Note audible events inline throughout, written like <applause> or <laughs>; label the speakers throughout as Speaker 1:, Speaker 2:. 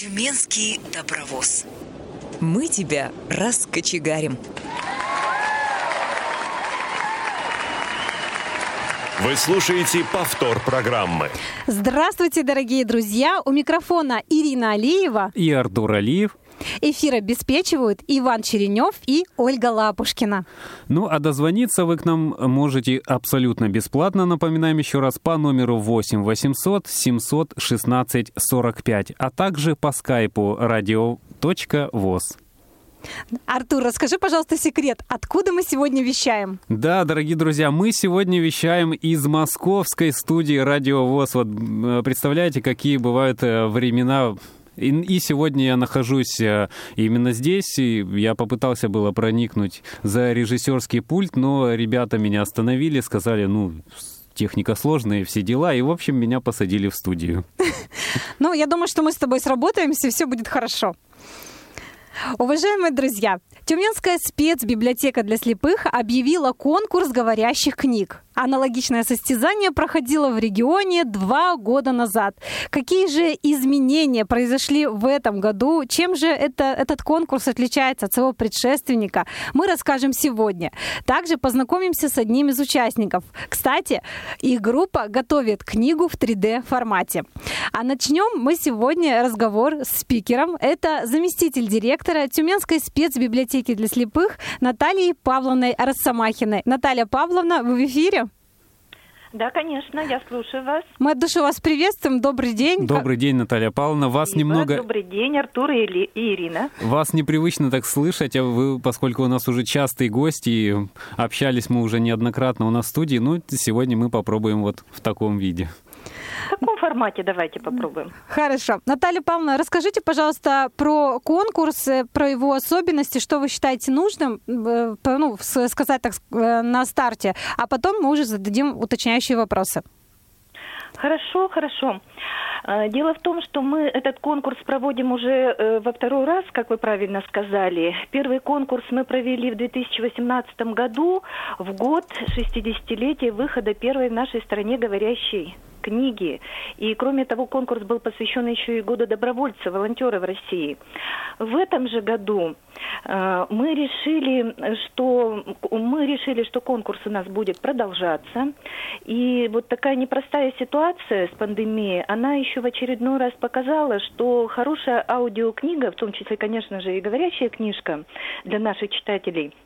Speaker 1: Тюменский добровоз. Мы тебя раскочегарим.
Speaker 2: Вы слушаете повтор программы.
Speaker 3: Здравствуйте, дорогие друзья! У микрофона Ирина Алиева
Speaker 4: и Артур Алиев.
Speaker 3: Эфир обеспечивают Иван Черенев и Ольга Лапушкина.
Speaker 4: Ну, а дозвониться вы к нам можете абсолютно бесплатно, напоминаем еще раз, по номеру 8 800 716 45, а также по скайпу radio.voz.
Speaker 3: Артур, расскажи, пожалуйста, секрет. Откуда мы сегодня вещаем?
Speaker 4: Да, дорогие друзья, мы сегодня вещаем из московской студии Радио ВОЗ. Вот представляете, какие бывают э, времена и, сегодня я нахожусь э, именно здесь, и я попытался было проникнуть за режиссерский пульт, но ребята меня остановили, сказали, ну, техника сложная, все дела, и, в общем, меня посадили в студию. <laughs>
Speaker 3: Ну, я думаю, что мы с тобой сработаемся, и все будет хорошо. Уважаемые друзья, Тюменская спецбиблиотека для слепых объявила конкурс говорящих книг. Аналогичное состязание проходило в регионе два года назад. Какие же изменения произошли в этом году? Чем же это, этот конкурс отличается от своего предшественника? Мы расскажем сегодня. Также познакомимся с одним из участников. Кстати, их группа готовит книгу в 3D формате. А начнем мы сегодня разговор с спикером. Это заместитель директора Тюменской спецбиблиотеки для слепых Натальей Павловной Росомахиной. Наталья Павловна, вы в эфире?
Speaker 5: Да, конечно, я слушаю вас.
Speaker 3: Мы от души вас приветствуем. Добрый день.
Speaker 4: Добрый день, Наталья Павловна. Вас
Speaker 5: Спасибо.
Speaker 4: немного...
Speaker 5: Добрый день, Артур и, Или... и Ирина.
Speaker 4: Вас непривычно так слышать, а вы, поскольку у нас уже частые гости, и общались мы уже неоднократно у нас в студии, ну, сегодня мы попробуем вот в таком виде.
Speaker 5: В каком формате давайте попробуем?
Speaker 3: Хорошо. Наталья Павловна, расскажите, пожалуйста, про конкурс, про его особенности, что вы считаете нужным, э, ну, сказать так э, на старте, а потом мы уже зададим уточняющие вопросы.
Speaker 5: Хорошо, хорошо. А, дело в том, что мы этот конкурс проводим уже э, во второй раз, как вы правильно сказали. Первый конкурс мы провели в 2018 году, в год 60-летия выхода первой в нашей стране говорящей книги. И кроме того, конкурс был посвящен еще и году добровольца, волонтера в России. В этом же году э, мы решили, что мы решили, что конкурс у нас будет продолжаться. И вот такая непростая ситуация с пандемией, она еще в очередной раз показала, что хорошая аудиокнига, в том числе, конечно же, и говорящая книжка для наших читателей –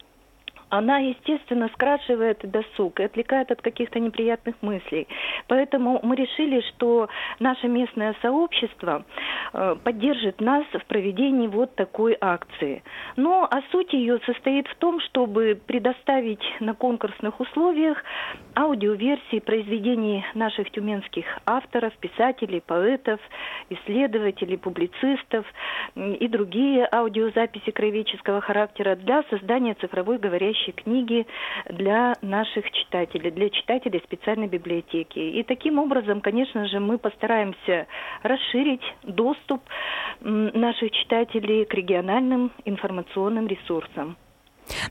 Speaker 5: она, естественно, скрашивает досуг и отвлекает от каких-то неприятных мыслей. Поэтому мы решили, что наше местное сообщество э, поддержит нас в проведении вот такой акции. Но а суть ее состоит в том, чтобы предоставить на конкурсных условиях аудиоверсии произведений наших тюменских авторов, писателей, поэтов, исследователей, публицистов и другие аудиозаписи краеведческого характера для создания цифровой говорящей настоящие книги для наших читателей, для читателей специальной библиотеки. И таким образом, конечно же, мы постараемся расширить доступ наших читателей к региональным информационным ресурсам.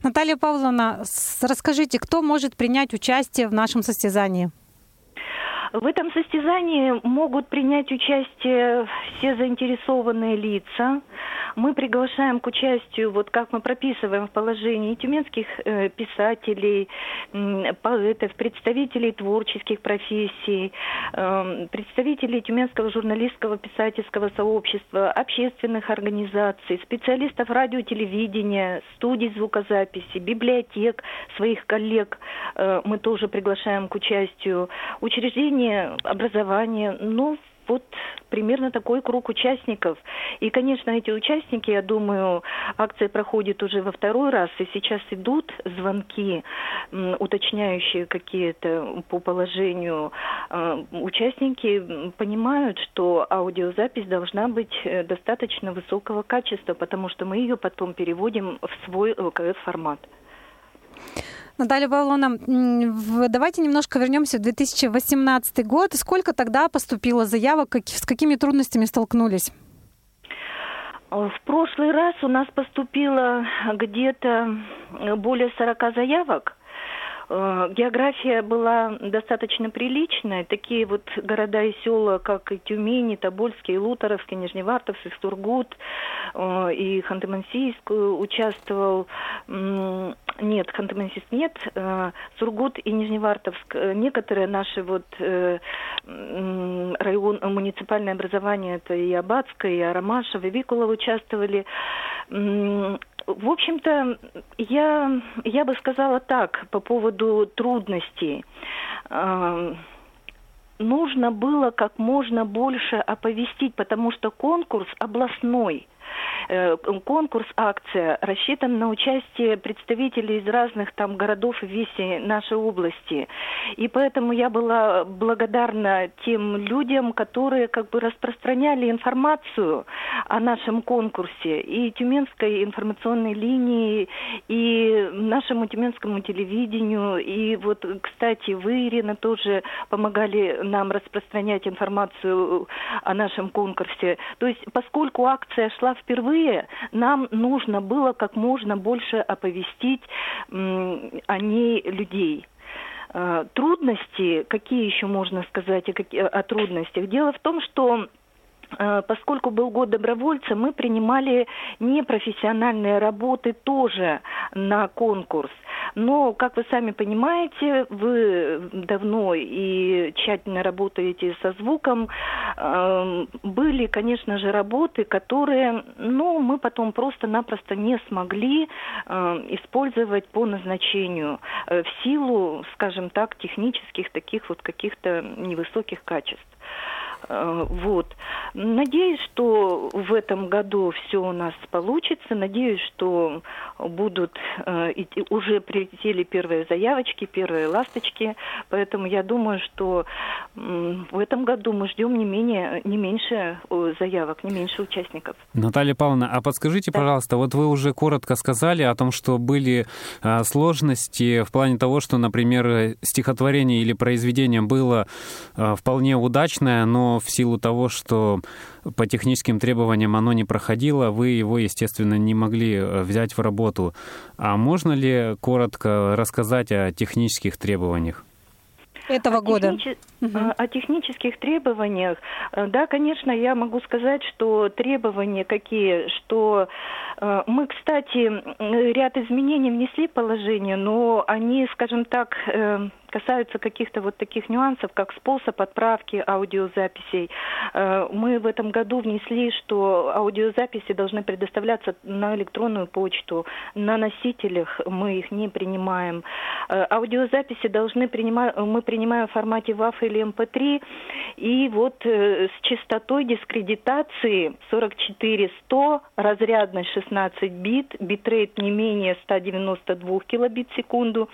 Speaker 3: Наталья Павловна, расскажите, кто может принять участие в нашем состязании?
Speaker 5: В этом состязании могут принять участие все заинтересованные лица. Мы приглашаем к участию, вот как мы прописываем в положении, тюменских э, писателей, поэтов, представителей творческих профессий, э, представителей Тюменского журналистского писательского сообщества, общественных организаций, специалистов радио, телевидения, студий звукозаписи, библиотек, своих коллег э, мы тоже приглашаем к участию, учреждений образование, образование, ну, вот примерно такой круг участников. И, конечно, эти участники, я думаю, акция проходит уже во второй раз, и сейчас идут звонки, уточняющие какие-то по положению. А, участники понимают, что аудиозапись должна быть э, достаточно высокого качества, потому что мы ее потом переводим в свой ЛКС-формат.
Speaker 3: Наталья Павловна, давайте немножко вернемся в 2018 год. Сколько тогда поступило заявок, с какими трудностями столкнулись?
Speaker 5: В прошлый раз у нас поступило где-то более 40 заявок. Э, география была достаточно приличная. Такие вот города и села, как и Тюмень, и Тобольск, и Луторовск, и и Сургут, э, и Ханты-Мансийск участвовал. Нет, Ханты-Мансийск нет. Э, Сургут и Нижневартовск. Некоторые наши вот район, муниципальное образование, это и Абадское, и Арамашево, и Викулов участвовали. В общем-то, я, я бы сказала так по поводу трудностей. Нужно было как можно больше оповестить, потому что конкурс областной. Э, конкурс, акция рассчитан на участие представителей из разных там городов и веси нашей области. И поэтому я была благодарна тем людям, которые как бы распространяли информацию о нашем конкурсе и Тюменской информационной линии, и нашему тюменскому телевидению. И вот, кстати, вы, Ирина, тоже помогали нам распространять информацию о нашем конкурсе. То есть, поскольку акция шла впервые, нам нужно было как можно больше оповестить о ней людей. Э, трудности, какие еще можно сказать о, трудностях? Дело в том, что поскольку был год добровольца, мы принимали непрофессиональные работы тоже на конкурс. Но, как вы сами понимаете, вы давно и тщательно работаете со звуком. Эм, были, конечно же, работы, которые, ну, мы потом просто-напросто не смогли эм, использовать по назначению э, в силу, скажем так, технических таких вот каких-то невысоких качеств. Э, вот. Надеюсь, что в этом году все у нас получится. Надеюсь, что будут э, уже прилетели первые заявочки, первые ласточки. Поэтому я думаю, что в этом году мы ждем не менее, не меньше заявок, не меньше участников.
Speaker 4: Наталья Павловна, а подскажите, да. пожалуйста, вот вы уже коротко сказали о том, что были э, сложности в плане того, что, например, стихотворение или произведение было вполне удачное, но в силу того, что по техническим требованиям оно не проходило, вы его, естественно, не могли э, взять в работу. А можно ли коротко рассказать о технических требованиях?
Speaker 3: этого о года.
Speaker 5: Техниче... Угу. О технических требованиях, э, да, конечно, я могу сказать, что требования какие, что э, мы, кстати, ряд изменений внесли в положение, но они, скажем так, касаются каких-то вот таких нюансов, как способ отправки аудиозаписей. Э, мы в этом году внесли, что аудиозаписи должны предоставляться на электронную почту, на носителях мы их не принимаем. Э, аудиозаписи должны принимать, мы принимаем в формате WAV или MP3, эм и вот э, с частотой дискретизации 44-100, разрядность 16 бит, битрейт не менее 192 килобит в секунду.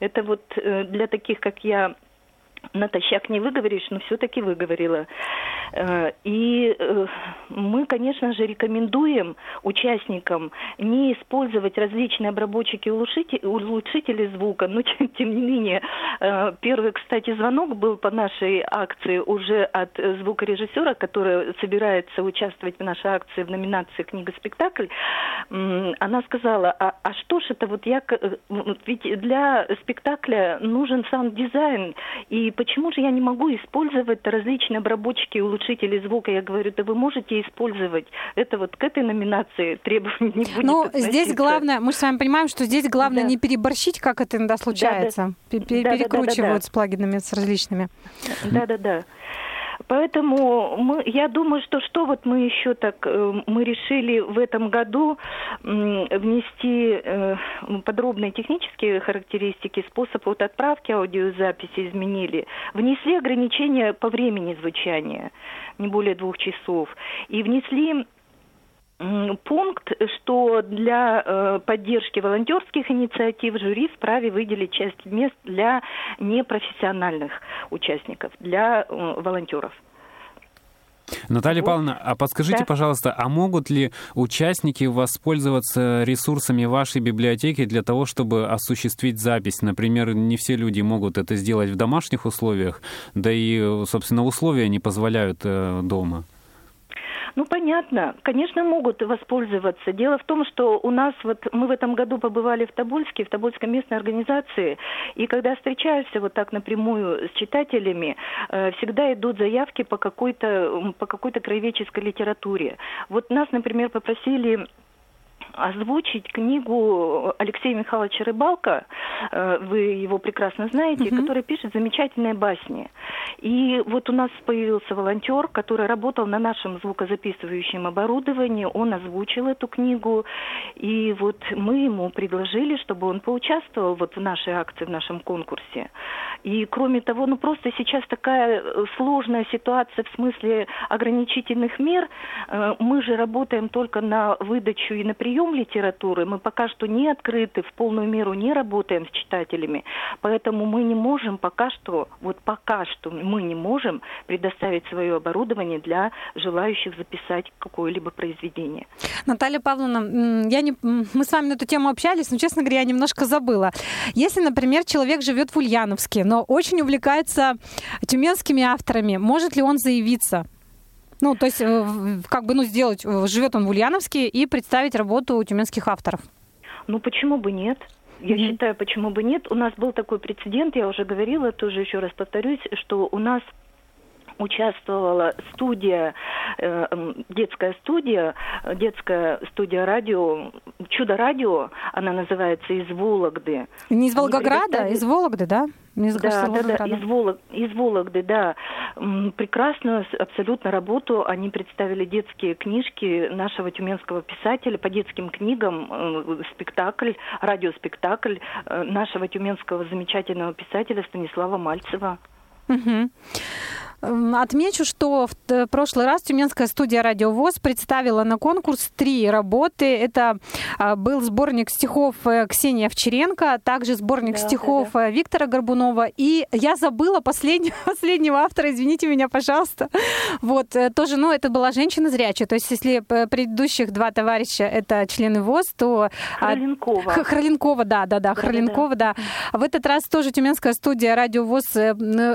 Speaker 5: Это вот для таких таких, как я, натощак не выговоришь, но все-таки выговорила. Э, и э, мы, конечно же, рекомендуем участникам не использовать различные обработчики улучшители, звука, но тем, не менее, э, первый, кстати, звонок был по нашей акции уже от звукорежиссера, который собирается участвовать в нашей акции в номинации «Книга-спектакль». Она сказала, а, а что ж это вот я... Ведь для спектакля нужен саунд-дизайн, и почему же я не могу использовать различные обработчики и улучшители звука? Я говорю, да вы можете использовать. Это вот к этой номинации требований не будет
Speaker 3: Ну, здесь главное, мы с вами понимаем, что здесь главное да. не переборщить, как это иногда случается. Да, да. Перекручивают да, да, да, да. с плагинами, с различными.
Speaker 5: Да-да-да. Поэтому мы, я думаю, что что вот мы еще так, э, мы решили в этом году внести э, подробные технические характеристики, способ вот отправки аудиозаписи изменили, внесли ограничения по времени звучания, не более двух часов, и внесли пункт, что для э, поддержки волонтерских инициатив жюри вправе выделить часть мест для непрофессиональных участников, для э, волонтеров.
Speaker 4: Наталья вот. Павловна, а подскажите, да. пожалуйста, а могут ли участники воспользоваться ресурсами вашей библиотеки для того, чтобы осуществить запись? Например, не все люди могут это сделать в домашних условиях, да и, собственно, условия не позволяют э, дома.
Speaker 5: Ну, понятно. Конечно, могут воспользоваться. Дело в том, что у нас, вот мы в этом году побывали в Тобольске, в Тобольской местной организации, и когда встречаешься вот так напрямую с читателями, э, всегда идут заявки по какой-то, по какой-то краеведческой литературе. Вот нас, например, попросили озвучить книгу Алексея Михайловича Рыбалка, э, вы его прекрасно знаете, угу. который пишет замечательные басни. И вот у нас появился волонтер, который работал на нашем звукозаписывающем оборудовании, он озвучил эту книгу, и вот мы ему предложили, чтобы он поучаствовал вот в нашей акции, в нашем конкурсе. И кроме того, ну просто сейчас такая э, сложная ситуация в смысле ограничительных мер. Э, мы же работаем только на выдачу и на прием даем литературы, мы пока что не открыты, в полную меру не работаем с читателями, поэтому мы не можем пока что, вот пока что мы не можем предоставить свое оборудование для желающих записать какое-либо произведение.
Speaker 3: Наталья Павловна, я не, мы с вами на эту тему общались, но, честно говоря, я немножко забыла. Если, например, человек живет в Ульяновске, но очень увлекается тюменскими авторами, может ли он заявиться? Ну, то есть, э, как бы, ну, сделать, э, живет он в Ульяновске и представить работу тюменских авторов.
Speaker 5: Ну, почему бы нет? Я mm-hmm. считаю, почему бы нет. У нас был такой прецедент, я уже говорила, тоже еще раз повторюсь, что у нас участвовала студия, э, детская студия, детская студия радио, чудо-радио, она называется из Вологды.
Speaker 3: Не из Волгограда, из Вологды, да?
Speaker 5: Мне да, да, да, из, Волог, из Вологды, да. Прекрасную абсолютно работу. Они представили детские книжки нашего тюменского писателя по детским книгам, э, спектакль, радиоспектакль э, нашего тюменского замечательного писателя Станислава Мальцева.
Speaker 3: Угу. Отмечу, что в прошлый раз Тюменская студия «Радио ВОЗ» представила на конкурс три работы. Это а, был сборник стихов э, Ксении Овчаренко, также сборник да, стихов да, да. Э, Виктора Горбунова. И я забыла последнего, <laughs> последнего автора, извините меня, пожалуйста. Вот, э, тоже, ну, это была женщина зрячая. То есть, если предыдущих два товарища это члены ВОЗ, то...
Speaker 5: А, Храленкова.
Speaker 3: Храленкова, да, да, да, Храленкова, да. В этот раз тоже Тюменская студия «Радио ВОЗ»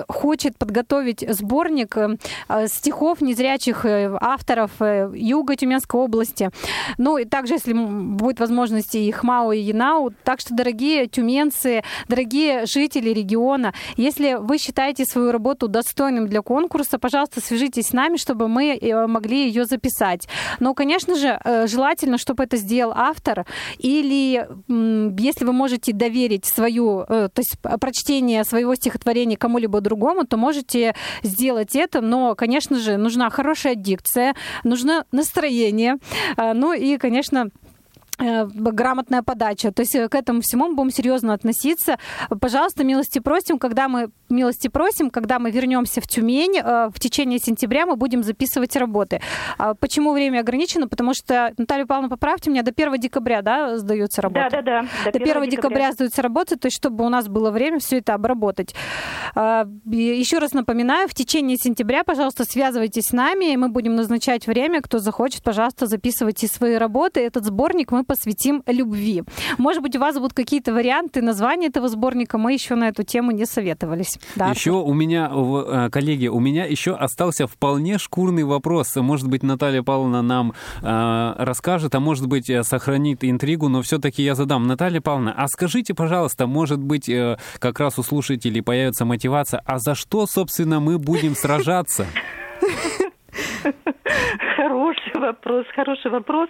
Speaker 3: хочет подготовить сборник сборник э, стихов незрячих э, авторов э, Юга Тюменской области. Ну и также, если будет возможность, и Хмау, и Янау. Так что, дорогие тюменцы, дорогие жители региона, если вы считаете свою работу достойным для конкурса, пожалуйста, свяжитесь с нами, чтобы мы могли ее записать. Но, конечно же, желательно, чтобы это сделал автор, или если вы можете доверить свою, то есть прочтение своего стихотворения кому-либо другому, то можете сделать сделать это, но, конечно же, нужна хорошая дикция, нужно настроение, а, ну и, конечно, грамотная подача. То есть э, к этому всему мы будем серьезно относиться. Пожалуйста, милости просим, когда мы милости просим, когда мы вернемся в Тюмень э, в течение сентября, мы будем записывать работы. А почему время ограничено? Потому что, Наталья Павловна, поправьте меня, до 1 декабря, да, сдаются работы?
Speaker 5: Да, да, да.
Speaker 3: До, до 1 декабря. декабря сдаются работы, то есть чтобы у нас было время все это обработать. А, еще раз напоминаю, в течение сентября, пожалуйста, связывайтесь с нами, и мы будем назначать время. Кто захочет, пожалуйста, записывайте свои работы. Этот сборник мы посвятим любви. Может быть, у вас будут какие-то варианты названия этого сборника. Мы еще на эту тему не советовались.
Speaker 4: Да. Еще у меня, э, коллеги, у меня еще остался вполне шкурный вопрос. Может быть, Наталья Павловна нам э, расскажет, а может быть, э, сохранит интригу, но все-таки я задам. Наталья Павловна, а скажите, пожалуйста, может быть, э, как раз у слушателей появится мотивация, а за что, собственно, мы будем сражаться? <laughs>
Speaker 5: Хороший вопрос, хороший вопрос.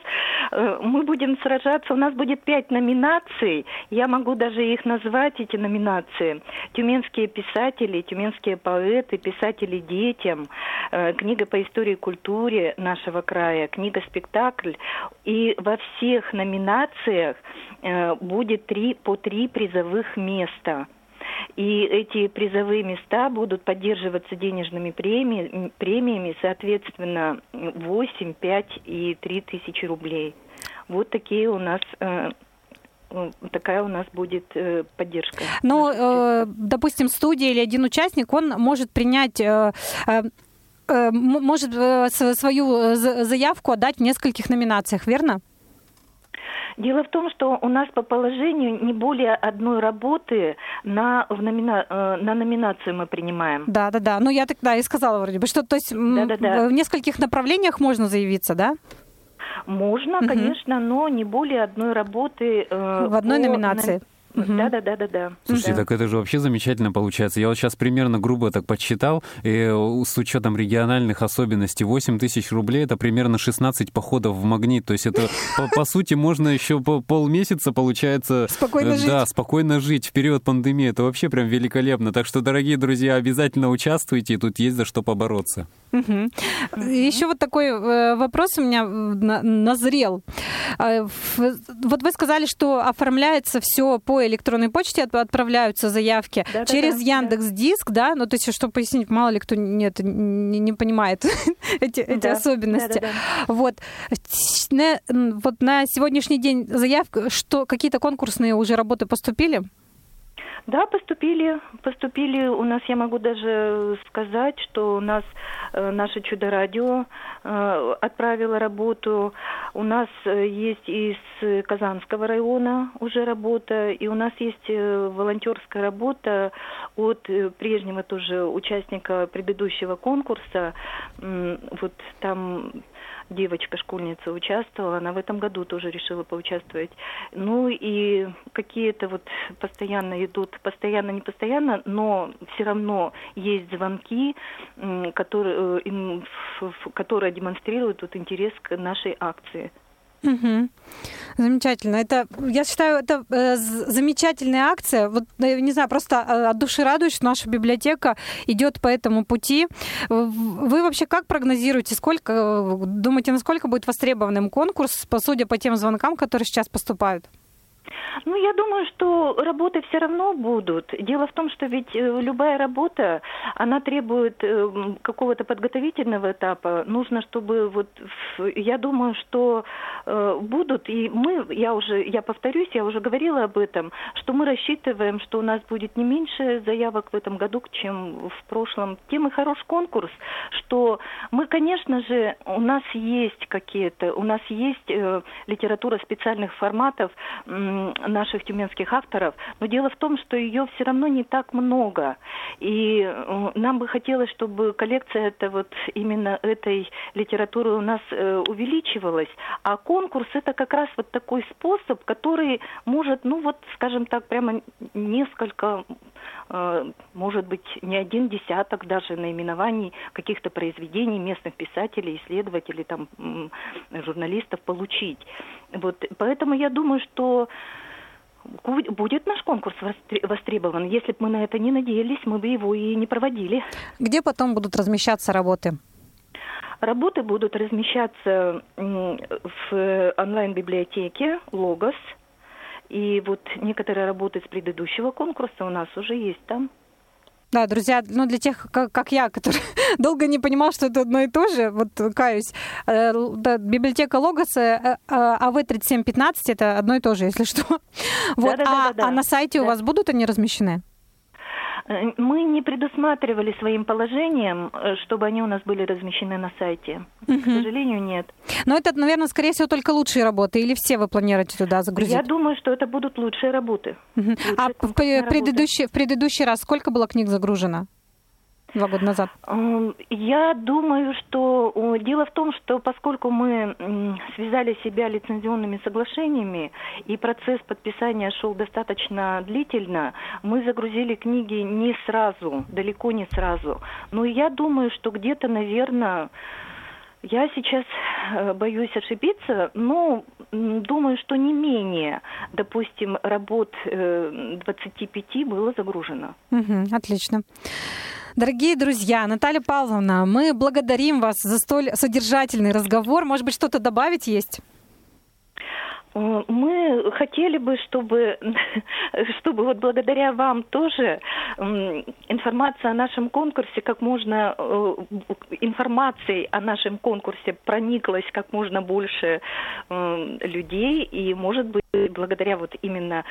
Speaker 5: Э, мы будем сражаться, у нас будет пять номинаций, я могу даже их назвать, эти номинации. Тюменские писатели, тюменские поэты, писатели детям, э, книга по истории и культуре нашего края, книга-спектакль. И во всех номинациях э, будет три, по три призовых места – и эти призовые места будут поддерживаться денежными премиями, премиями соответственно, 8, 5 и 3 тысячи рублей. Вот такие у нас э, такая у нас будет э, поддержка.
Speaker 3: Ну, э, допустим, студия или один участник, он может принять э может свою заявку отдать в нескольких номинациях, верно?
Speaker 5: Дело в том, что у нас по положению не более одной работы на, в номина, э, на номинацию мы принимаем.
Speaker 3: Да, да, да. Ну, я тогда и сказала вроде бы, что то есть
Speaker 5: Да, да, да.
Speaker 3: в нескольких направлениях можно заявиться, да?
Speaker 5: Можно,
Speaker 3: Мгм.
Speaker 5: конечно, но не более одной работы. э,
Speaker 3: В одной номинации.
Speaker 5: на-. Да, да, да, да, да.
Speaker 4: Слушайте,
Speaker 5: да.
Speaker 4: так это же вообще замечательно получается. Я вот сейчас примерно грубо так подсчитал, и э, с учетом региональных особенностей 8 тысяч рублей это примерно 16 походов в магнит. То есть это, <laughs> по, по сути, можно еще по- полмесяца, получается...
Speaker 3: Спокойно
Speaker 4: э,
Speaker 3: жить.
Speaker 4: Да, спокойно жить в период пандемии. Это вообще прям великолепно. Так что, дорогие друзья, обязательно участвуйте, тут есть за что побороться.
Speaker 3: Мгм. Еще вот такой э, вопрос у меня э, на- назрел. Э, в- Вот вы сказали, что оформляется все по электронной почте, от- отправляются заявки
Speaker 5: Да-да-да,
Speaker 3: через
Speaker 5: да.
Speaker 3: Яндекс Диск, да? Ну, то есть, чтобы пояснить, мало ли кто нет, не, не понимает <laughs> эти, эти
Speaker 5: Да,
Speaker 3: особенности.
Speaker 5: да-да-да.
Speaker 3: Вот. На, вот на сегодняшний день заявка, что какие-то конкурсные уже работы поступили?
Speaker 5: Да, поступили, поступили. У нас, я могу даже сказать, что у нас э, наше чудо-радио э, отправило работу. У нас э, есть из э, Казанского района уже работа, и у нас есть э, волонтерская работа от э, прежнего тоже участника предыдущего конкурса. М, Вот там девочка, школьница участвовала, она в этом году тоже решила поучаствовать. Ну и какие-то вот постоянно идут, постоянно, не постоянно, но все равно есть звонки, которые, э, которые демонстрируют вот интерес к нашей акции.
Speaker 3: Мгм. Замечательно. Это, я считаю, это э, замечательная акция. Вот, э, не знаю, просто э, от души радуюсь, что наша библиотека идет по этому пути. Вы вообще как прогнозируете, сколько, э, думаете, насколько будет востребованным конкурс, судя по тем звонкам, которые сейчас поступают?
Speaker 5: Ну, я думаю, что работы все равно будут. Дело в том, что ведь э, любая работа, она требует э, м, какого-то подготовительного этапа. Нужно, чтобы вот, я думаю, что э, будут, и мы, я уже, я повторюсь, я уже говорила об этом, что мы рассчитываем, что у нас будет не меньше заявок в этом году, чем в прошлом. Тем и хорош конкурс, что мы, конечно же, у нас есть какие-то, у нас есть э, литература специальных форматов наших тюменских авторов, но дело в том, что ее все равно не так много. И э, нам бы хотелось, чтобы коллекция это вот именно этой литературы у нас э, увеличивалась, а конкурс это как раз вот такой способ, который может, ну вот, скажем так, прямо несколько может быть, не один десяток даже наименований каких-то произведений местных писателей, исследователей, там, журналистов получить. Вот, поэтому я думаю, что будет наш конкурс востре- востребован. Если бы мы на это не надеялись, мы бы его и не проводили.
Speaker 3: Где потом будут размещаться работы?
Speaker 5: Работы будут размещаться в онлайн-библиотеке «Логос». И вот некоторые работы с предыдущего конкурса у нас уже есть там.
Speaker 3: Да, друзья, ну для тех, как, как я, который <laughs> долго не понимал, что это одно и то же, вот каюсь, э, да, библиотека Логоса, э, э, АВ-3715 это одно и то же, если что. <laughs> Вот, а,
Speaker 5: Да-да-да-да-да.
Speaker 3: а на сайте у
Speaker 5: Да.
Speaker 3: вас будут они размещены?
Speaker 5: Мы не предусматривали своим положением, э, чтобы они у нас были размещены на сайте. К сожалению, нет.
Speaker 3: Но это, наверное, скорее всего, только лучшие работы, или все вы планируете туда загрузить?
Speaker 5: Я думаю, что это будут лучшие работы.
Speaker 3: Мгм.
Speaker 5: лучшие
Speaker 3: А в предыдущий, в предыдущий раз сколько было книг загружено? Два года назад.
Speaker 5: Я думаю, что дело в том, что поскольку мы связали себя лицензионными соглашениями, и процесс подписания шел достаточно длительно, мы загрузили книги не сразу, далеко не сразу. Но я думаю, что где-то, наверное, я сейчас э, боюсь ошибиться, но думаю, что не менее, допустим, работ э, 25 было загружено.
Speaker 3: Мгм, отлично. Дорогие друзья, Наталья Павловна, мы благодарим вас за столь содержательный разговор. Может быть, что-то добавить есть?
Speaker 5: Э, Мы хотели бы, чтобы, <laughs> чтобы вот благодаря вам тоже информация о нашем конкурсе, как можно э, информацией о нашем конкурсе прониклась как можно больше э, людей, и может быть благодаря вот именно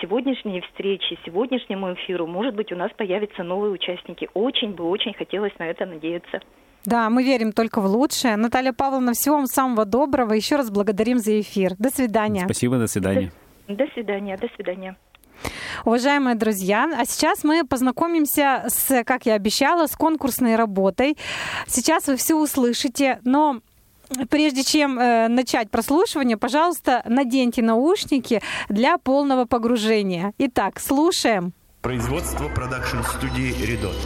Speaker 5: сегодняшней встрече, сегодняшнему эфиру, может быть у нас появятся новые участники. Очень бы очень хотелось на это надеяться.
Speaker 3: Да, мы верим только в лучшее. Наталья Павловна, всего вам самого доброго. Еще раз благодарим за эфир. До свидания.
Speaker 4: Спасибо, до свидания.
Speaker 5: До, до свидания, до свидания.
Speaker 3: Уважаемые друзья, а сейчас мы познакомимся с, как я обещала, с конкурсной работой. Сейчас вы все услышите, но Прежде чем э, начать прослушивание, пожалуйста, наденьте наушники для полного погружения. Итак, слушаем.
Speaker 6: Производство продакшн-студии «Редот».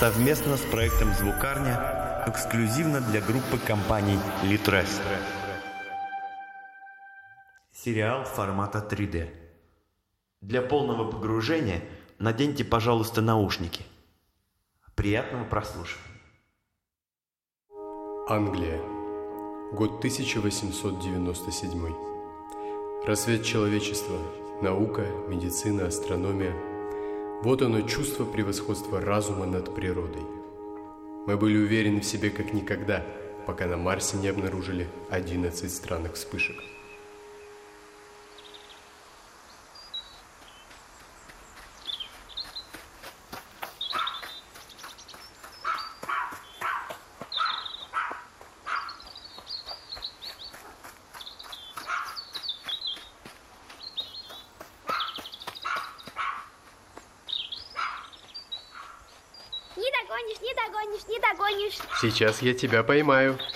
Speaker 6: Совместно с проектом «Звукарня» эксклюзивно для группы компаний «Литрес». Сериал формата 3D. Для полного погружения наденьте, пожалуйста, наушники. Приятного прослушивания.
Speaker 7: Англия. Год 1897. Рассвет человечества. Наука, медицина, астрономия. Вот оно чувство превосходства разума над природой. Мы были уверены в себе как никогда, пока на Марсе не обнаружили 11 странных вспышек.
Speaker 8: Не догонишь, не догонишь.
Speaker 7: Сейчас я тебя поймаю. <laughs>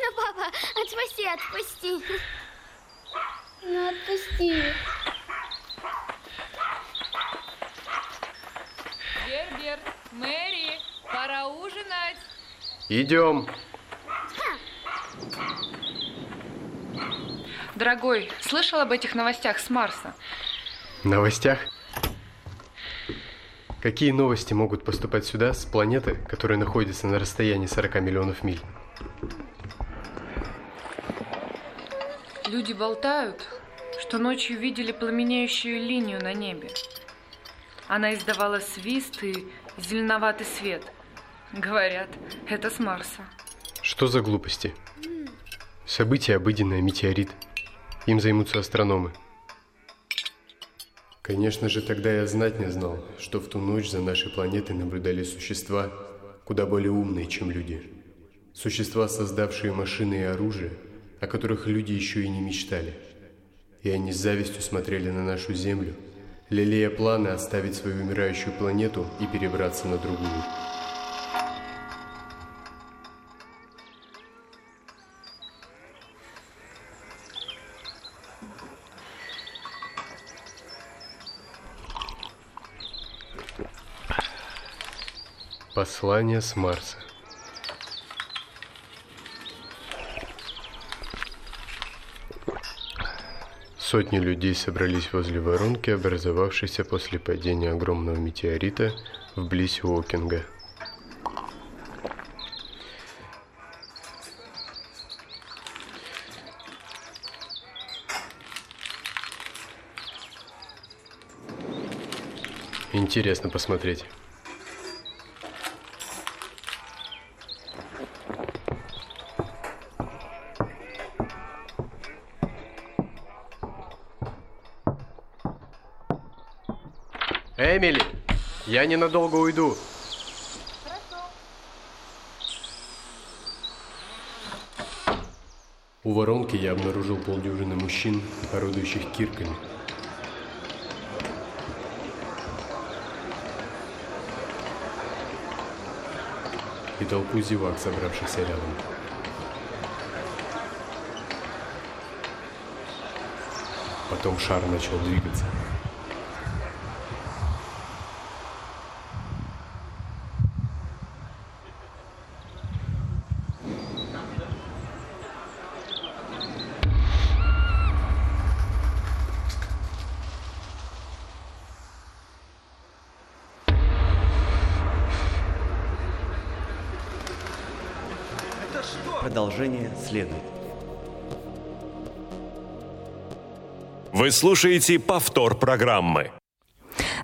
Speaker 8: Ну, папа, отпусти, отпусти. Ну, отпусти.
Speaker 9: Герберт, Мэри, пора ужинать.
Speaker 7: Идем.
Speaker 9: Дорогой, слышал об этих новостях с Марса?
Speaker 7: Новостях? Какие новости могут поступать сюда с планеты, которая находится на расстоянии 40 миллионов миль?
Speaker 9: Люди болтают, что ночью видели пламенеющую линию на небе. Она издавала свист и зеленоватый свет. Говорят, это с Марса.
Speaker 7: Что за глупости? Событие обыденное, метеорит. Им займутся астрономы. Конечно же, тогда я знать не знал, что в ту ночь за нашей планетой наблюдали существа куда более умные, чем люди. Существа, создавшие машины и оружие, о которых люди еще и не мечтали. И они с завистью смотрели на нашу Землю, лелея планы оставить свою умирающую планету и перебраться на другую. Послание с Марса. Сотни людей собрались возле воронки, образовавшейся после падения огромного метеорита вблизь Уокинга. Интересно посмотреть. Я ненадолго уйду. У воронки я обнаружил полдюжины мужчин, орудующих кирками. И толпу зевак, собравшихся рядом. Потом шар начал двигаться.
Speaker 6: Продолжение следует.
Speaker 2: Вы слушаете повтор программы.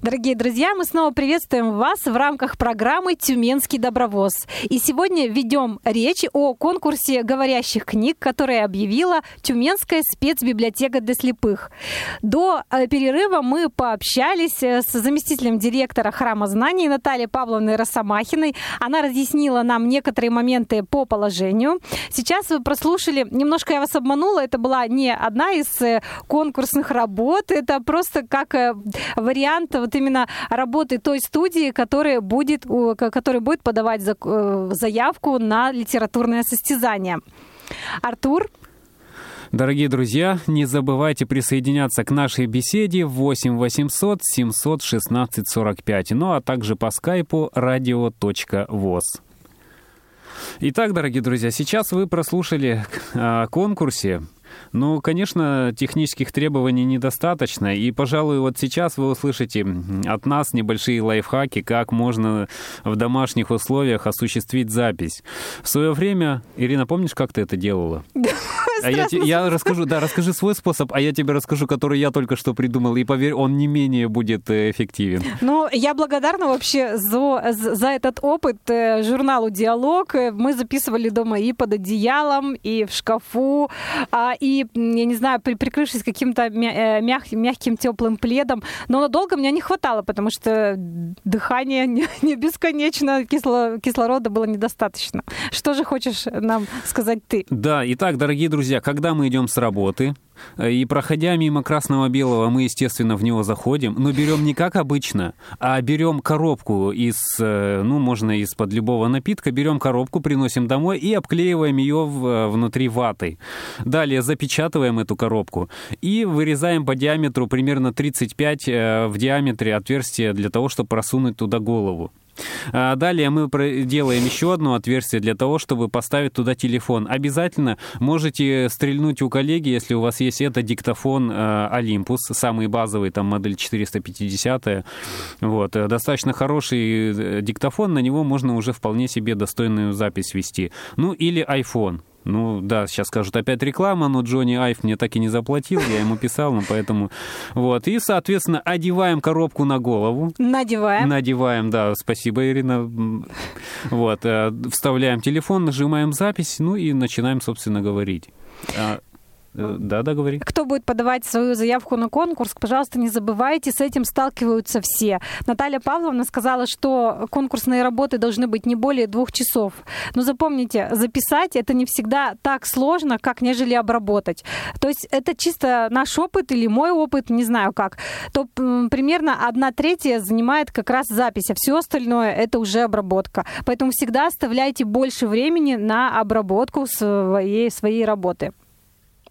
Speaker 3: Дорогие друзья, мы снова приветствуем вас в рамках программы «Тюменский добровоз». И сегодня ведем речь о конкурсе говорящих книг, который объявила Тюменская спецбиблиотека для слепых. До э, перерыва мы пообщались э, с заместителем директора Храма знаний Натальей Павловной Росомахиной. Она разъяснила нам некоторые моменты по положению. Сейчас вы прослушали, немножко я вас обманула, это была не одна из э, конкурсных работ, это просто как вариант вот именно работы той студии, которая будет, которая будет подавать э, заявку на литературное состязание. Артур,
Speaker 4: Дорогие друзья, не забывайте присоединяться к нашей беседе 8 800 716 45, ну а также по скайпу radio.voz. Итак, дорогие друзья, сейчас вы прослушали о конкурсе ну, конечно, технических требований недостаточно, и, пожалуй, вот сейчас вы услышите от нас небольшие лайфхаки, как можно в домашних условиях осуществить запись. В свое время, Ирина, помнишь, как ты это делала? <laughs> А я, я расскажу, да, расскажи свой способ, а я тебе расскажу, который я только что придумал, и поверь, он не менее будет э, эффективен.
Speaker 3: Ну, я благодарна вообще за, за этот опыт э, журналу «Диалог». Мы записывали дома и под одеялом, и в шкафу, а, и, я не знаю, при, прикрывшись каким-то э, мяг, мягким теплым пледом. Но надолго меня не хватало, потому что дыхание не, не бесконечно, кисло, кислорода было недостаточно. Что же хочешь нам сказать ты?
Speaker 4: Да, итак, дорогие друзья, когда мы идем с работы, Э, и проходя мимо красного-белого, мы, естественно, в него заходим, но берем не как обычно, а берем коробку из, э, ну, можно из-под любого напитка, берем коробку, приносим домой и обклеиваем ее э, внутри ватой. Далее запечатываем эту коробку и вырезаем по диаметру примерно 35 в диаметре отверстие для того, чтобы просунуть туда голову. А далее мы делаем еще одно отверстие для того, чтобы поставить туда телефон. Обязательно можете стрельнуть у коллеги, если у вас есть это диктофон э, Olympus, самый базовый, там модель 450. Вот. Э, достаточно хороший э, диктофон, на него можно уже вполне себе достойную запись вести. Ну или iPhone. Ну да, сейчас скажут опять реклама, но Джонни Айв мне так и не заплатил, я ему писал, ну поэтому... Вот, и, соответственно, одеваем коробку на голову.
Speaker 3: Надеваем.
Speaker 4: Надеваем, да, спасибо, Ирина. Вот, э, вставляем телефон, нажимаем запись, ну и начинаем, собственно, говорить. Э, да, да, говори.
Speaker 3: Кто будет подавать свою заявку на конкурс, пожалуйста, не забывайте, с этим сталкиваются все. Наталья Павловна сказала, что конкурсные работы должны быть не более двух часов. Но запомните, записать это не всегда так сложно, как нежели обработать. То есть это чисто наш опыт или мой опыт, не знаю как. То примерно одна третья занимает как раз запись, а все остальное это уже обработка. Поэтому всегда оставляйте больше времени на обработку своей, своей работы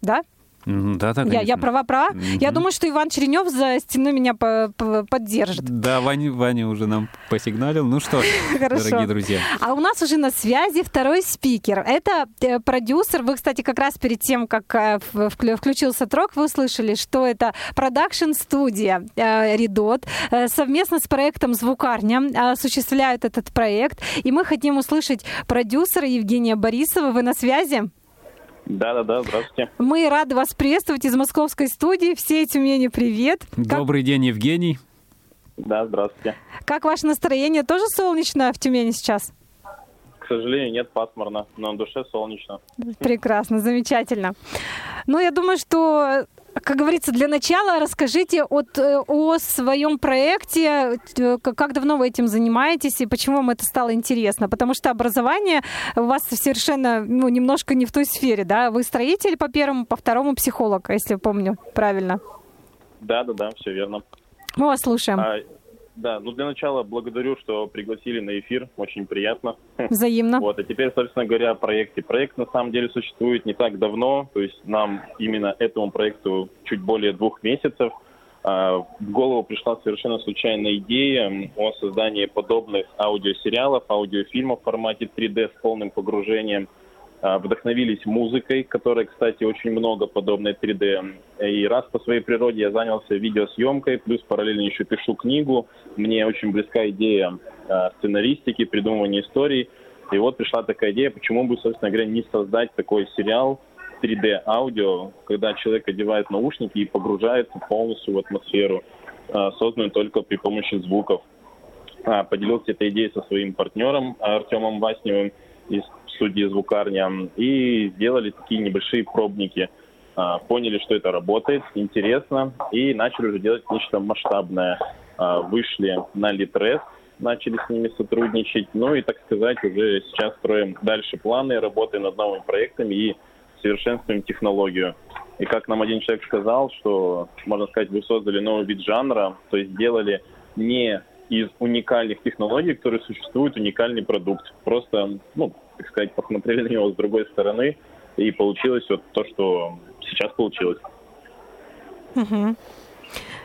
Speaker 3: да?
Speaker 4: Да, да,
Speaker 3: я, я права, права. Mm-hmm. Я думаю, что Иван Черенев за стеной меня по- по- поддержит.
Speaker 4: Да, Ваня, Ваня уже нам посигналил. Ну что, <laughs> дорогие друзья.
Speaker 3: А у нас уже на связи второй спикер. Это э, продюсер. Вы, кстати, как раз перед тем, как э, включился трок, вы услышали, что это продакшн-студия Редот э, совместно с проектом Звукарня осуществляют этот проект. И мы хотим услышать продюсера Евгения Борисова. Вы на связи?
Speaker 10: Да-да-да, здравствуйте.
Speaker 3: Мы рады вас приветствовать из московской студии. Все Тюмени, привет.
Speaker 4: Добрый как... день, Евгений.
Speaker 10: Да, здравствуйте.
Speaker 3: Как ваше настроение? Тоже солнечно в Тюмени сейчас?
Speaker 10: К сожалению, нет, пасмурно, но на душе солнечно.
Speaker 3: Прекрасно, замечательно. Ну, я думаю, что как говорится, для начала расскажите от, э, о своем проекте, э, как давно вы этим занимаетесь и почему вам это стало интересно. Потому что образование у вас совершенно, ну, немножко не в той сфере, да? Вы строитель по первому, по второму психолог, если помню правильно.
Speaker 10: Да, да, да, все верно.
Speaker 3: Мы вас слушаем. А,
Speaker 10: да, ну для начала благодарю, что пригласили на эфир, очень приятно.
Speaker 3: Взаимно.
Speaker 10: Вот, а теперь, собственно говоря, о проекте. Проект на самом деле существует не так давно, то есть нам именно этому проекту чуть более двух месяцев. А, в голову пришла совершенно случайная идея о создании подобных аудиосериалов, аудиофильмов в формате 3D с полным погружением – вдохновились музыкой, которой, кстати, очень много подобной 3D. И раз по своей природе я занялся видеосъемкой, плюс параллельно еще пишу книгу. Мне очень близка идея а, сценаристики, придумывания историй. И вот пришла такая идея, почему бы, собственно говоря, не создать такой сериал 3D аудио, когда человек одевает наушники и погружается полностью в атмосферу созданную только при помощи звуков. Поделился этой идеей со своим партнером Артемом Васневым из студии «Звукарня» и сделали такие небольшие пробники. Поняли, что это работает, интересно, и начали уже делать нечто масштабное. Вышли на Литрес, начали с ними сотрудничать. Ну и, так сказать, уже сейчас строим дальше планы, работаем над новыми проектами и совершенствуем технологию. И как нам один человек сказал, что, можно сказать, вы создали новый вид жанра, то есть сделали не из уникальных технологий, которые существуют, уникальный продукт. Просто, ну, так сказать, посмотрели на него с другой стороны, и получилось вот то, что сейчас получилось.
Speaker 3: Угу.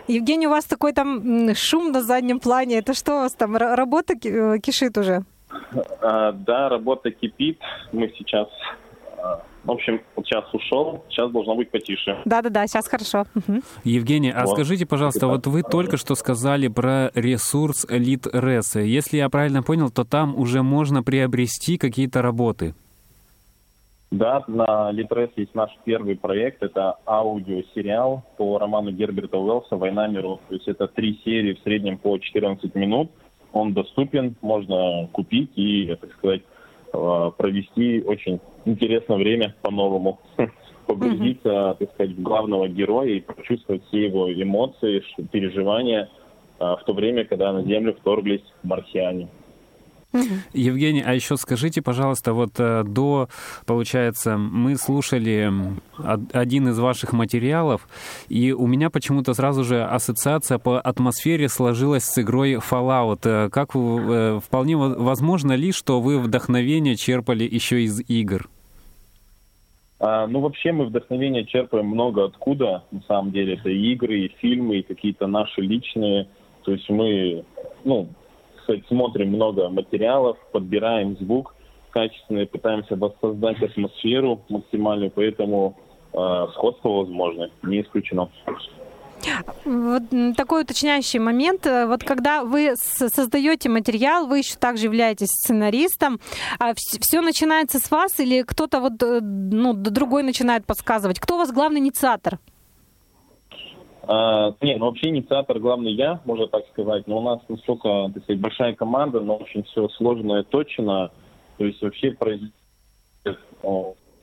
Speaker 3: Евгений, у вас такой там шум на заднем плане. Это что у вас там, работа э, кишит уже?
Speaker 10: А, да, работа кипит. Мы сейчас а, в общем, вот сейчас ушел, сейчас должно быть потише.
Speaker 3: Да-да-да, сейчас хорошо.
Speaker 4: Евгений, а вот. скажите, пожалуйста, вот вы только что сказали про ресурс Литрес. Если я правильно понял, то там уже можно приобрести какие-то работы.
Speaker 10: Да, на Литрес есть наш первый проект. Это аудиосериал по роману Герберта Уэллса «Война миров». То есть это три серии в среднем по 14 минут. Он доступен, можно купить и, так сказать, провести очень интересное время по-новому. <laughs> Погрузиться, так сказать, в главного героя и почувствовать все его эмоции, переживания э, в то время, когда на Землю вторглись марсиане.
Speaker 4: Евгений, а еще скажите, пожалуйста, вот э, до, получается, мы слушали один из ваших материалов, и у меня почему-то сразу же ассоциация по атмосфере сложилась с игрой Fallout. Э, как э, вполне возможно ли, что вы вдохновение черпали еще из игр?
Speaker 10: А, ну, вообще мы вдохновение черпаем много откуда. На самом деле это и игры, и фильмы, и какие-то наши личные. То есть мы, ну, сказать, смотрим много материалов, подбираем звук качественный, пытаемся воссоздать атмосферу максимальную, поэтому э, сходство возможно, не исключено.
Speaker 3: Вот такой уточняющий момент. Вот когда вы создаете материал, вы еще также являетесь сценаристом, а все начинается с вас или кто-то вот, э, ну, другой начинает подсказывать? Кто у вас главный инициатор?
Speaker 10: А, не, ну вообще инициатор главный я, можно так сказать. Но у нас настолько, так сказать, большая команда, но очень все сложно и точно. То есть вообще произойдет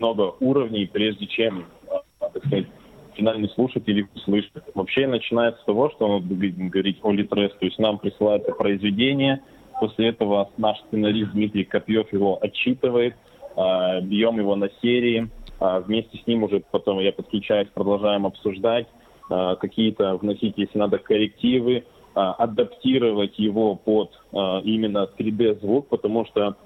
Speaker 10: много уровней, прежде чем, а, так сказать, финальный слушатель услышит. Вообще начинается с того, что он будет говорить о Литрес, то есть нам присылается произведение, после этого наш сценарист Дмитрий Копьев его отчитывает, а, бьем его на серии, вместе с ним уже потом я подключаюсь, продолжаем обсуждать, а, какие-то вносить, если надо, коррективы, а, адаптировать его под а, именно 3D-звук, потому что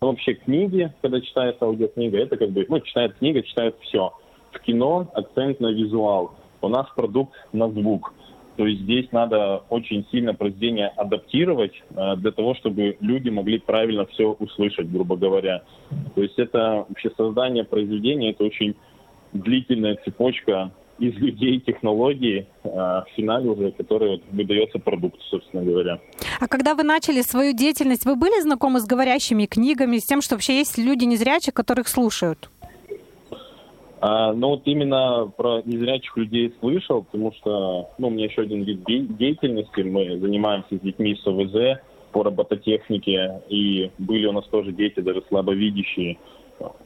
Speaker 10: вообще книги, когда читается аудиокнига, это как бы, ну, читает книга, читает все. В кино акцент на визуал. У нас продукт на звук. То есть здесь надо очень сильно произведение адаптировать для того, чтобы люди могли правильно все услышать, грубо говоря. То есть это вообще создание произведения, это очень длительная цепочка из людей технологии а, в финале уже, который выдается продукт, собственно говоря.
Speaker 3: А когда вы начали свою деятельность, вы были знакомы с говорящими книгами, с тем, что вообще есть люди незрячие, которых слушают?
Speaker 10: А, ну вот именно про незрячих людей слышал, потому что ну, у меня еще один вид деятельности. Мы занимаемся с детьми с ОВЗ по робототехнике, и были у нас тоже дети даже слабовидящие,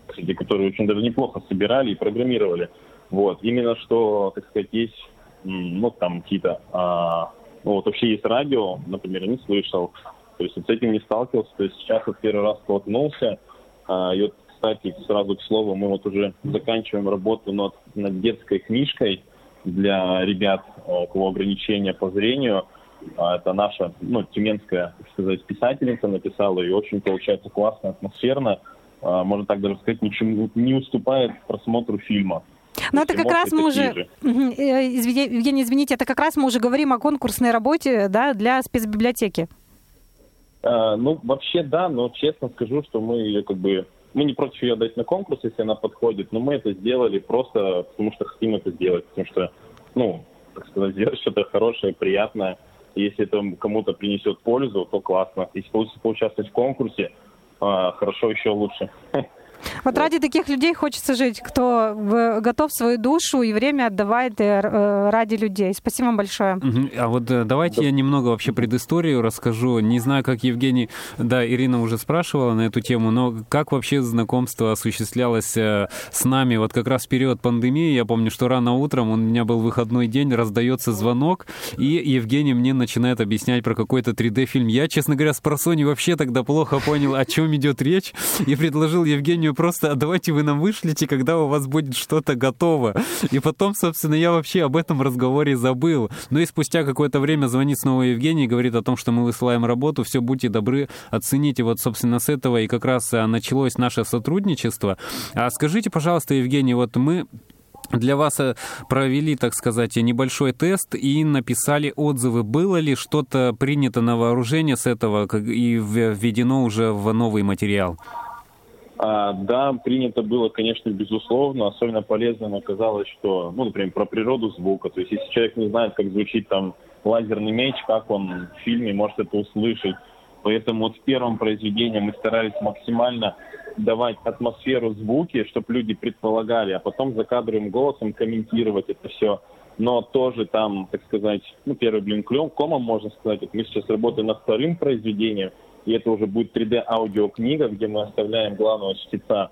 Speaker 10: кстати, которые очень даже неплохо собирали и программировали. Вот, именно что, так сказать, есть, ну, там какие-то, а, ну, вот вообще есть радио, например, не слышал, то есть вот с этим не сталкивался, то есть сейчас вот первый раз столкнулся, а, и вот, кстати, сразу к слову, мы вот уже заканчиваем работу над, над детской книжкой для ребят, у кого ограничения по зрению, а, это наша, ну, тюменская, так сказать, писательница написала, и очень получается классно, атмосферно, а, можно так даже сказать, ничем не уступает просмотру фильма.
Speaker 3: Но это как раз мы уже, э, Евгений, извините, это как раз мы уже говорим о конкурсной работе да, для спецбиблиотеки.
Speaker 10: А, ну, вообще да, но честно скажу, что мы ее как бы мы не против ее дать на конкурс, если она подходит, но мы это сделали просто потому, что хотим это сделать, потому что, ну, так сказать, сделать что-то хорошее, приятное. Если это кому-то принесет пользу, то классно. Если получится поучаствовать в конкурсе, а, хорошо, еще лучше. <laughs>
Speaker 3: Вот ради таких людей хочется жить, кто готов свою душу и время отдавать э, ради людей. Спасибо вам большое.
Speaker 4: А вот э, давайте я немного вообще предысторию расскажу. Не знаю, как Евгений, да, Ирина уже спрашивала на эту тему, но как вообще знакомство осуществлялось э, с нами вот как раз в период пандемии? Я помню, что рано утром, у меня был выходной день, раздается звонок, и Евгений мне начинает объяснять про какой-то 3D-фильм. Я, честно говоря, с просони вообще тогда плохо понял, о чем идет речь, и предложил Евгению просто, а давайте вы нам вышлите, когда у вас будет что-то готово. И потом, собственно, я вообще об этом разговоре забыл. Ну и спустя какое-то время звонит снова Евгений и говорит о том, что мы высылаем работу, все, будьте добры, оцените. Вот, собственно, с этого и как раз а, началось наше сотрудничество. А скажите, пожалуйста, Евгений, вот мы для вас э, провели, так сказать, небольшой тест и написали отзывы. Было ли что-то принято на вооружение с этого и введено уже в новый материал?
Speaker 10: А, да, принято было, конечно, безусловно. Особенно полезным оказалось, что, ну, например, про природу звука. То есть, если человек не знает, как звучит там лазерный меч, как он в фильме может это услышать. Поэтому вот в первом произведении мы старались максимально давать атмосферу звуки, чтобы люди предполагали, а потом за кадровым голосом комментировать это все. Но тоже там, так сказать, ну, первый блин комом, можно сказать. Вот мы сейчас работаем над вторым произведением, и это уже будет 3D-аудиокнига, где мы оставляем главного чтеца,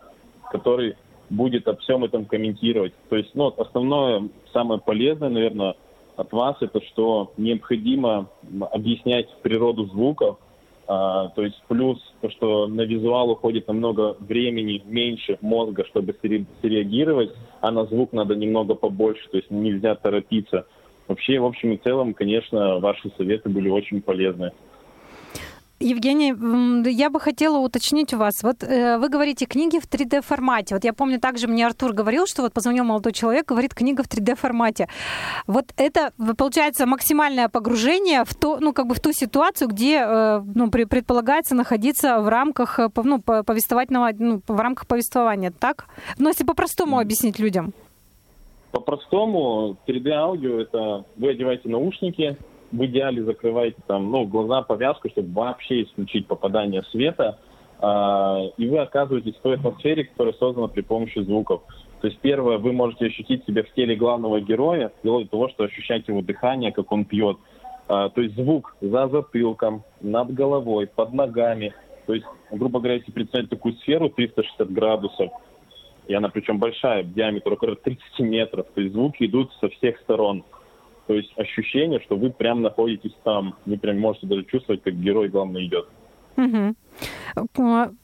Speaker 10: который будет о всем этом комментировать. То есть, ну, основное, самое полезное, наверное, от вас, это что необходимо объяснять природу звуков, а, то есть плюс то, что на визуал уходит намного времени меньше мозга, чтобы среагировать, а на звук надо немного побольше, то есть нельзя торопиться. Вообще, в общем и целом, конечно, ваши советы были очень полезны.
Speaker 3: Евгений, я бы хотела уточнить у вас. Вот э, вы говорите книги в 3D формате. Вот я помню, также мне Артур говорил, что вот позвонил молодой человек, говорит книга в 3D формате. Вот это получается максимальное погружение в то, ну как бы в ту ситуацию, где э, ну, предполагается находиться в рамках э, ну, повествовательного, ну, в рамках повествования, так? Ну если по-простому объяснить людям.
Speaker 10: По-простому 3D аудио это вы одеваете наушники, в идеале закрываете там, ну, глаза повязку, чтобы вообще исключить попадание света, э, и вы оказываетесь в той атмосфере, которая создана при помощи звуков. То есть первое, вы можете ощутить себя в теле главного героя, вплоть того, что ощущаете его дыхание, как он пьет. Э, то есть звук за затылком, над головой, под ногами. То есть, грубо говоря, если представить такую сферу 360 градусов, и она причем большая, в диаметре около 30 метров, то есть звуки идут со всех сторон. То есть ощущение, что вы прям находитесь там. Вы прям можете даже чувствовать, как герой главный идет.
Speaker 3: Угу.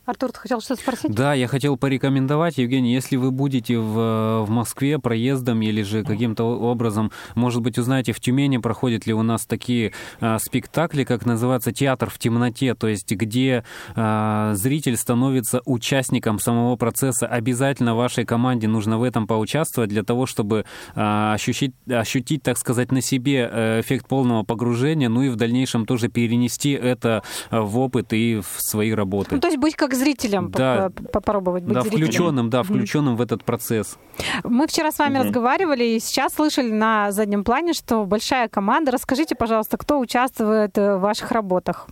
Speaker 3: Артур, ты хотел что-то спросить?
Speaker 4: Да, я хотел порекомендовать, Евгений, если вы будете в, в Москве проездом или же каким-то образом, может быть, узнаете, в Тюмени проходят ли у нас такие а, спектакли, как называется «Театр в темноте», то есть где а, зритель становится участником самого процесса. Обязательно вашей команде нужно в этом поучаствовать для того, чтобы а, ощутить, ощутить, так сказать, на себе э, эффект полного погружения, ну и в дальнейшем тоже перенести это в опыт и в свои работы.
Speaker 3: Ну, то есть быть как зрителем, да, попробовать быть
Speaker 4: да,
Speaker 3: зрителем.
Speaker 4: включенным, да, включенным mm в этот процесс.
Speaker 3: Мы вчера с вами mm разговаривали и сейчас слышали на заднем плане, что большая команда. Расскажите, пожалуйста, кто участвует в ваших работах?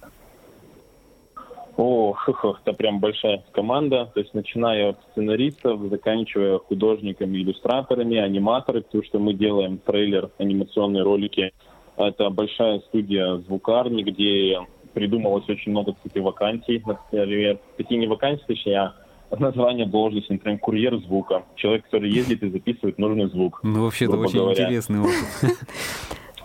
Speaker 10: О, <laughs> это прям большая команда. То есть начиная от сценаристов, заканчивая художниками, иллюстраторами, аниматорами, потому что мы делаем трейлер, анимационные ролики. Это большая студия звукарни, где придумалось очень много, кстати, вакансий. Например, такие не вакансии, точнее, а название должности, например, курьер звука. Человек, который ездит и записывает нужный звук.
Speaker 4: Ну, вообще, это очень говоря. интересный опыт. <laughs>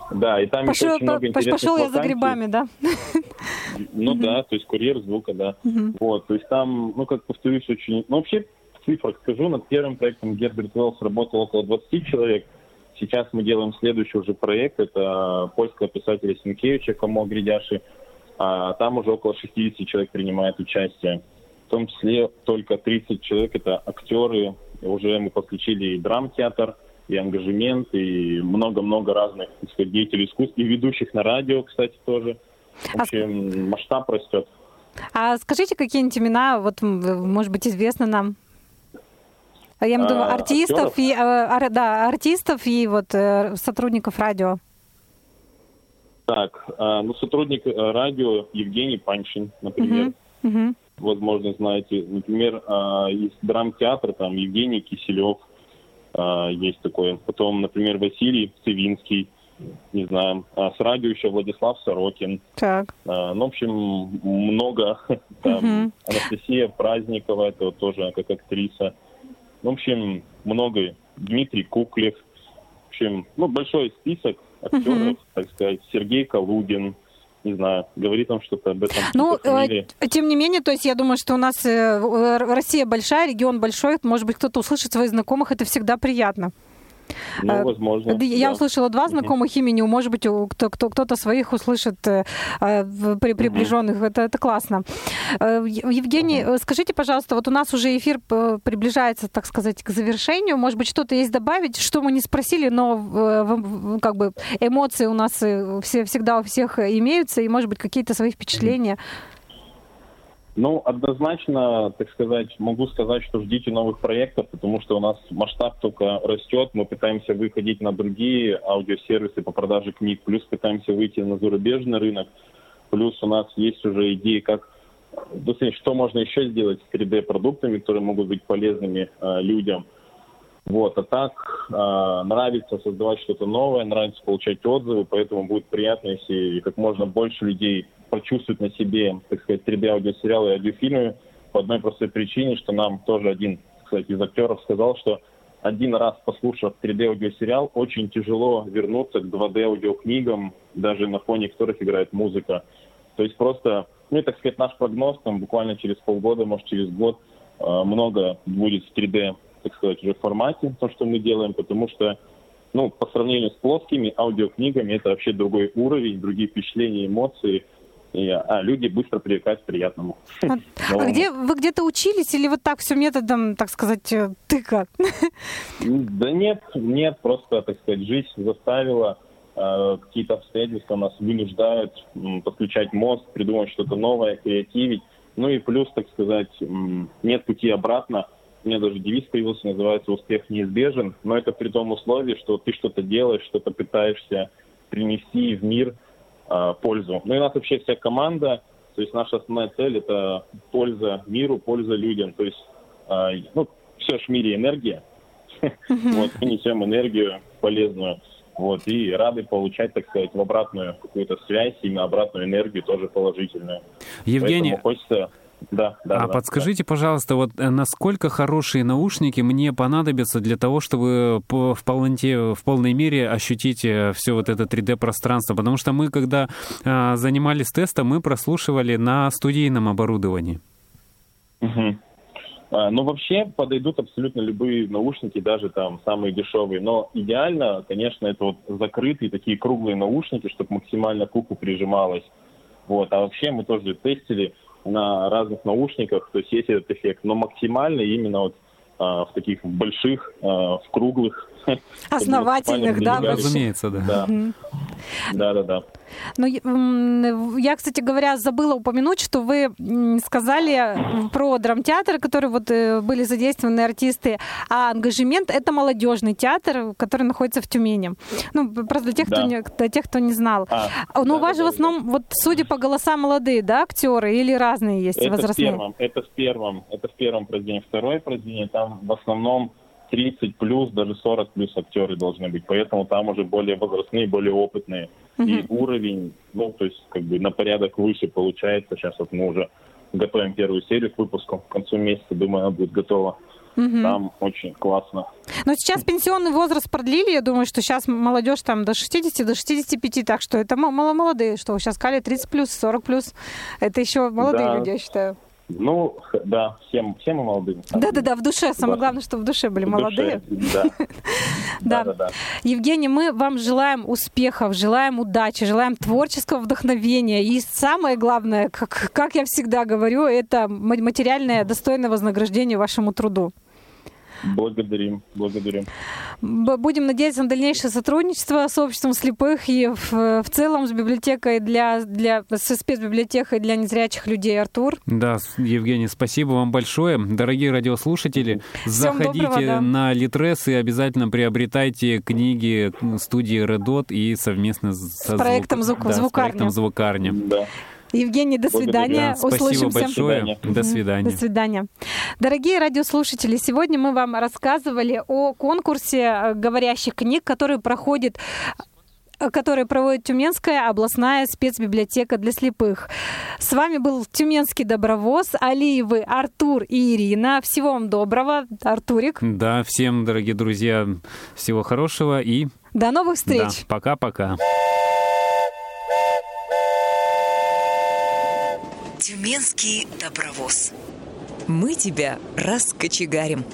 Speaker 10: Да, и там
Speaker 3: пошел,
Speaker 10: еще очень много интересных
Speaker 3: Пошел
Speaker 10: я
Speaker 3: за грибами, да? <laughs>
Speaker 10: Ну да, то есть курьер звука, да. Вот, то есть там, ну, как повторюсь, очень... Ну, вообще, в цифрах скажу, над первым проектом Герберт Уэллс работал около 20 человек. Сейчас мы делаем следующий уже проект. Это польского писателя Сенкевича Комо Гридяши а там уже около 60 человек принимает участие. В том числе только 30 человек это актеры. Уже мы подключили и драм-театр, и ангажемент, и много-много разных сказать, деятелей искусств, и ведущих на радио, кстати, тоже. В общем, а... масштаб растет.
Speaker 3: А скажите какие-нибудь имена, вот, может быть, известны нам? Я имею в виду а, артистов, актеров? и, а, да, артистов и вот э, сотрудников радио.
Speaker 10: Так, ну, сотрудник э, радио Евгений Паншин, например. Uh-huh. возможно, знаете. Например, а, из драмтеатра там Евгений Киселев есть такой. Потом, например, Василий Цивинский, не знаю, с радио еще Владислав Сорокин.
Speaker 3: Так.
Speaker 10: Ну, в общем, много. <laughs> Там, угу. Анастасия Праздникова, это вот тоже как актриса. В общем, много. Дмитрий Куклев. В общем, ну, большой список актеров, угу. так сказать. Сергей Калугин, не знаю, говорит нам что-то об этом.
Speaker 3: Ну, э, тем не менее, то есть я думаю, что у нас э, Россия большая, регион большой, может быть, кто-то услышит своих знакомых, это всегда приятно.
Speaker 10: Ну, э, возможно.
Speaker 3: Я да. услышала два знакомых угу. имени, может быть, кто, кто, кто-то своих услышит э, при приближенных. Угу. Это, это классно. Э, Евгений, угу. скажите, пожалуйста, вот у нас уже эфир приближается, так сказать, к завершению. Может быть, что-то есть добавить, что мы не спросили, но как бы эмоции у нас все, всегда у всех имеются, и, может быть, какие-то свои впечатления. Угу.
Speaker 10: Ну, однозначно, так сказать, могу сказать, что ждите новых проектов, потому что у нас масштаб только растет. Мы пытаемся выходить на другие аудиосервисы по продаже книг, плюс пытаемся выйти на зарубежный рынок. Плюс у нас есть уже идеи, как что можно еще сделать с 3D-продуктами, которые могут быть полезными э, людям. Вот, а так э, нравится создавать что-то новое, нравится получать отзывы, поэтому будет приятно, если как можно больше людей почувствовать на себе, так сказать, 3D-аудиосериалы и аудиофильмы по одной простой причине, что нам тоже один, кстати, из актеров сказал, что один раз послушав 3D-аудиосериал, очень тяжело вернуться к 2D-аудиокнигам, даже на фоне которых играет музыка. То есть просто, ну и, так сказать, наш прогноз, там буквально через полгода, может, через год, э, много будет в 3D, так сказать, уже формате, то, что мы делаем, потому что ну, по сравнению с плоскими аудиокнигами, это вообще другой уровень, другие впечатления, эмоции – и, а люди быстро привыкают к приятному.
Speaker 3: А, <laughs> а где вы где-то учились или вот так все методом, так сказать, э, тыка?
Speaker 10: Да нет, нет, просто, так сказать, жизнь заставила, э, какие-то обстоятельства нас вынуждают подключать мозг, придумать что-то новое, креативить. Ну и плюс, так сказать, нет пути обратно. У меня даже девиз появился, называется «Успех неизбежен», но это при том условии, что ты что-то делаешь, что-то пытаешься принести в мир – э, пользу. Ну и у нас вообще вся команда, то есть наша основная цель это польза миру, польза людям. То есть, э, ну, все в мире энергия. Вот, мы несем энергию полезную. Вот, и рады получать, так сказать, в обратную какую-то связь, именно обратную энергию тоже положительную.
Speaker 4: Евгений,
Speaker 10: Поэтому хочется да, да.
Speaker 4: А
Speaker 10: да,
Speaker 4: подскажите, да. пожалуйста, вот э, насколько хорошие наушники мне понадобятся для того, чтобы в полноте, в полной мере ощутить э, все вот это 3D-пространство? Потому что мы, когда а, занимались тестом, мы прослушивали на студийном оборудовании.
Speaker 10: Угу. А, ну, вообще подойдут абсолютно любые наушники, даже там самые дешевые. Но идеально, конечно, это вот закрытые такие круглые наушники, чтобы максимально к уху прижималось. Вот. А вообще мы тоже тестили на разных наушниках, то есть есть этот эффект, но максимально именно вот а, в таких больших, а, в круглых. <laughs>
Speaker 3: Основательных, да?
Speaker 4: Разумеется, да.
Speaker 10: Да, да, да. да.
Speaker 3: Ну, я, кстати говоря, забыла упомянуть, что вы сказали про драмтеатр, который вот э, были задействованы артисты, а ангажемент это молодежный театр, который находится в Тюмени. Ну, просто для тех, да. кто, не, для тех, кто не знал. А, Но да, у вас да, же да, в основном, да. вот судя по голосам, молодые, да, актеры или разные есть
Speaker 10: это
Speaker 3: возрастные?
Speaker 10: В первом, это в первом, это в первом произведении. Второе произведение, там в основном 30 плюс, даже 40 плюс актеры должны быть. Поэтому там уже более возрастные, более опытные. Uh-huh. И уровень, ну, то есть, как бы на порядок выше получается. Сейчас вот мы уже готовим первую серию к выпуску. К концу месяца, думаю, она будет готова. Угу. Там очень классно.
Speaker 3: Но сейчас пенсионный возраст продлили. Я думаю, что сейчас молодежь там до 60, до 65. Так что это мало молодые, что сейчас сказали 30 плюс, 40 плюс. Это еще молодые да. люди, я считаю.
Speaker 10: Ну, да, всем, всем мы молодые.
Speaker 3: Да-да-да, в душе. Самое главное, чтобы в душе были в молодые.
Speaker 10: Душе, <laughs> да.
Speaker 3: да. да. Евгений, мы вам желаем успехов, желаем удачи, желаем творческого вдохновения. И самое главное, как, как я всегда говорю, это материальное достойное вознаграждение вашему труду.
Speaker 10: Благодарим, благодарим.
Speaker 3: Будем надеяться на дальнейшее сотрудничество с обществом слепых и в, в целом с библиотекой для, для со спецбиблиотекой для незрячих людей Артур.
Speaker 4: Да, Евгений, спасибо вам большое. Дорогие радиослушатели, Всем заходите доброго, да. на Литрес и обязательно приобретайте книги студии Редот и совместно
Speaker 3: с, со проектом, звук,
Speaker 4: да,
Speaker 3: звукарня.
Speaker 4: с проектом звукарня.
Speaker 10: Да.
Speaker 3: Евгений, до свидания.
Speaker 4: Да, спасибо
Speaker 3: Услышимся.
Speaker 4: большое. До свидания.
Speaker 3: До свидания. Дорогие радиослушатели, сегодня мы вам рассказывали о конкурсе э, говорящих книг, который проходит э, который проводит Тюменская областная спецбиблиотека для слепых. С вами был Тюменский добровоз, Алиевы, Артур и Ирина. Всего вам доброго, Артурик.
Speaker 4: Да, всем, дорогие друзья, всего хорошего и...
Speaker 3: До новых встреч.
Speaker 4: Да, пока-пока.
Speaker 1: Тюменский добровоз. Мы тебя раскочегарим.